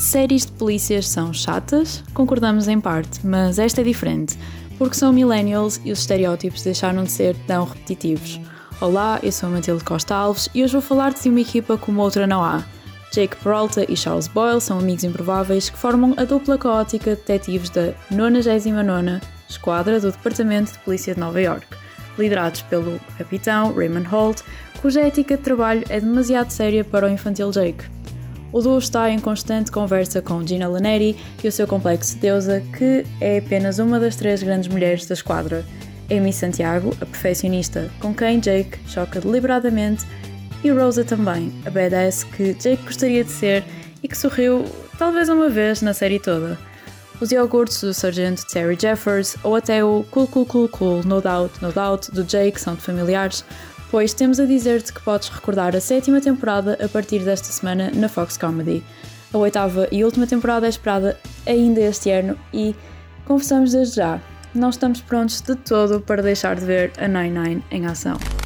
séries de polícias são chatas? Concordamos em parte, mas esta é diferente, porque são millennials e os estereótipos deixaram de ser tão repetitivos. Olá, eu sou a Matilde Costa Alves e hoje vou falar-te de uma equipa como outra não há. Jake Peralta e Charles Boyle são amigos improváveis que formam a dupla caótica detetives da 99 Esquadra do Departamento de Polícia de Nova York, liderados pelo capitão Raymond Holt, cuja ética de trabalho é demasiado séria para o infantil Jake. O duo está em constante conversa com Gina Laneri e o seu complexo de deusa, que é apenas uma das três grandes mulheres da esquadra. Amy Santiago, a perfeccionista com quem Jake choca deliberadamente, e Rosa também, a badass que Jake gostaria de ser e que sorriu talvez uma vez na série toda. Os iogurtes do sargento Terry Jeffers ou até o Cool Cool Cool Cool No Doubt No Doubt do Jake são de familiares, pois temos a dizer-te que podes recordar a sétima temporada a partir desta semana na Fox Comedy. A oitava e última temporada é esperada ainda este ano e, confessamos desde já, não estamos prontos de todo para deixar de ver a 99 em ação.